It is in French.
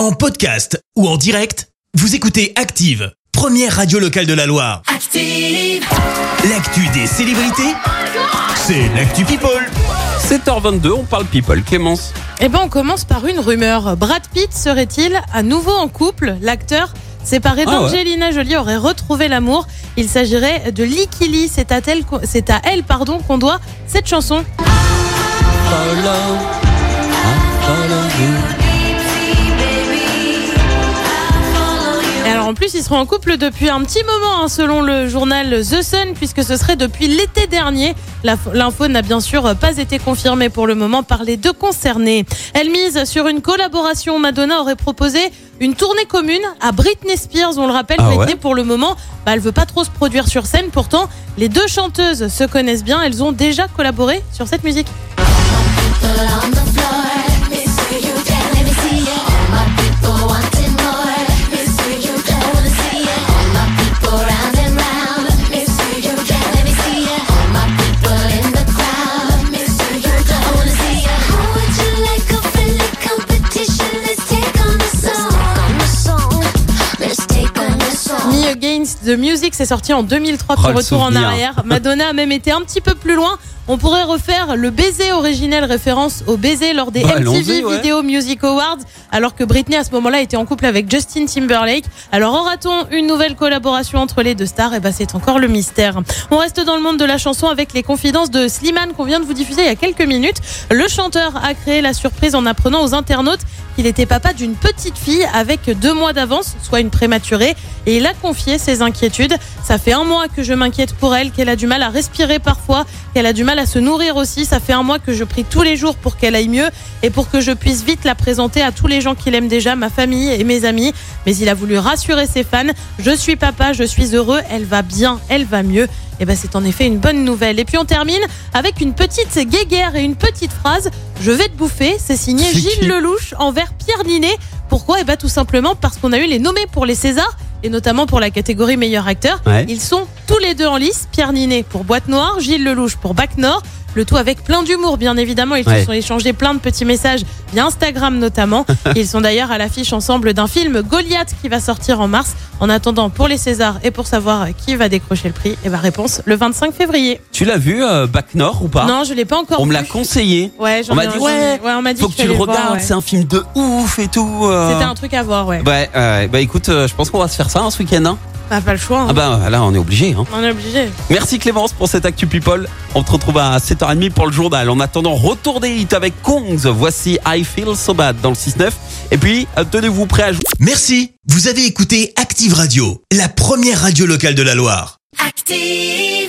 En podcast ou en direct, vous écoutez Active, première radio locale de la Loire. Active. L'actu des célébrités, c'est l'actu People. 7h22, on parle people. Clémence. Eh ben, on commence par une rumeur. Brad Pitt serait-il à nouveau en couple? L'acteur séparé Ah ouais. d'Angelina Jolie aurait retrouvé l'amour. Il s'agirait de Likili. C'est à elle, c'est à elle pardon, qu'on doit cette chanson. Et alors plus, ils seront en couple depuis un petit moment, hein, selon le journal The Sun, puisque ce serait depuis l'été dernier. L'info n'a bien sûr pas été confirmée pour le moment par les deux concernés. Elle mise sur une collaboration. Madonna aurait proposé une tournée commune à Britney Spears. On le rappelle, Ah Britney ouais pour le moment, bah, elle veut pas trop se produire sur scène. Pourtant, les deux chanteuses se connaissent bien. Elles ont déjà collaboré sur cette musique. The Music, c'est sorti en 2003, Oh, retour en arrière. Madonna a même été un petit peu plus loin. On pourrait refaire le baiser originel référence au baiser lors des Bah, MTV ouais. Video Music Awards, alors que Britney à ce moment-là était en couple avec Justin Timberlake. Alors aura-t-on une nouvelle collaboration entre les deux stars? Et ben c'est encore le mystère. On reste dans le monde de la chanson avec les confidences de Slimane qu'on vient de vous diffuser il y a quelques minutes. Le chanteur a créé la surprise en apprenant aux internautes qu'il était papa d'une petite fille avec deux mois d'avance, soit une prématurée, et il a confié ses inquiétudes. Ça fait un mois que je m'inquiète pour elle, qu'elle a du mal à respirer parfois, qu'elle a du mal à se nourrir aussi. Ça fait un mois que je prie tous les jours pour qu'elle aille mieux et pour que je puisse vite la présenter à tous les gens qui l'aiment déjà, ma famille et mes amis. Mais il a voulu rassurer ses fans. Je suis papa, je suis heureux, elle va bien, elle va mieux. Et ben c'est en effet une bonne nouvelle. Et puis on termine avec une petite guéguerre et une petite phrase. Je vais te bouffer. C'est signé Gilles Lelouch envers Pierre Ninet. Pourquoi? Et ben tout simplement parce qu'on a eu les nommés pour les Césars et notamment pour la catégorie meilleur acteur. Ouais. Ils sont tous les deux en lice. Pierre Ninet pour Boîte Noire, Gilles Lelouch pour Bac Nord. Le tout avec plein d'humour, bien évidemment. Ils Ouais. se sont échangés plein de petits messages via Instagram notamment. Ils sont d'ailleurs à l'affiche ensemble d'un film Goliath qui va sortir en mars. En attendant, pour les Césars et pour savoir qui va décrocher le prix, et ben réponse le 25 février. Tu l'as vu, euh, Bac Nord ou pas? Non, je l'ai pas encore On me l'a conseillé. Ouais, j'en On m'a ai- dit, ai- ouais, on m'a dit Faut que tu le regardes, ouais. c'est un film de ouf et tout. euh. C'était un truc à voir, ouais. Ouais, euh, bah écoute, euh, je pense qu'on va se faire ça hein, ce week-end. Hein. Bah, pas le choix. hein. Ah bah là, on est obligé. Hein. On est obligé. Merci Clémence pour cette Actu People. On te retrouve à 7h30 pour le journal. En attendant, retour des hits avec Kongs. Voici I Feel So Bad dans le 6-9. Et puis, euh, tenez-vous prêts à jouer. Merci, vous avez écouté Active Radio, la première radio locale de la Loire. Active.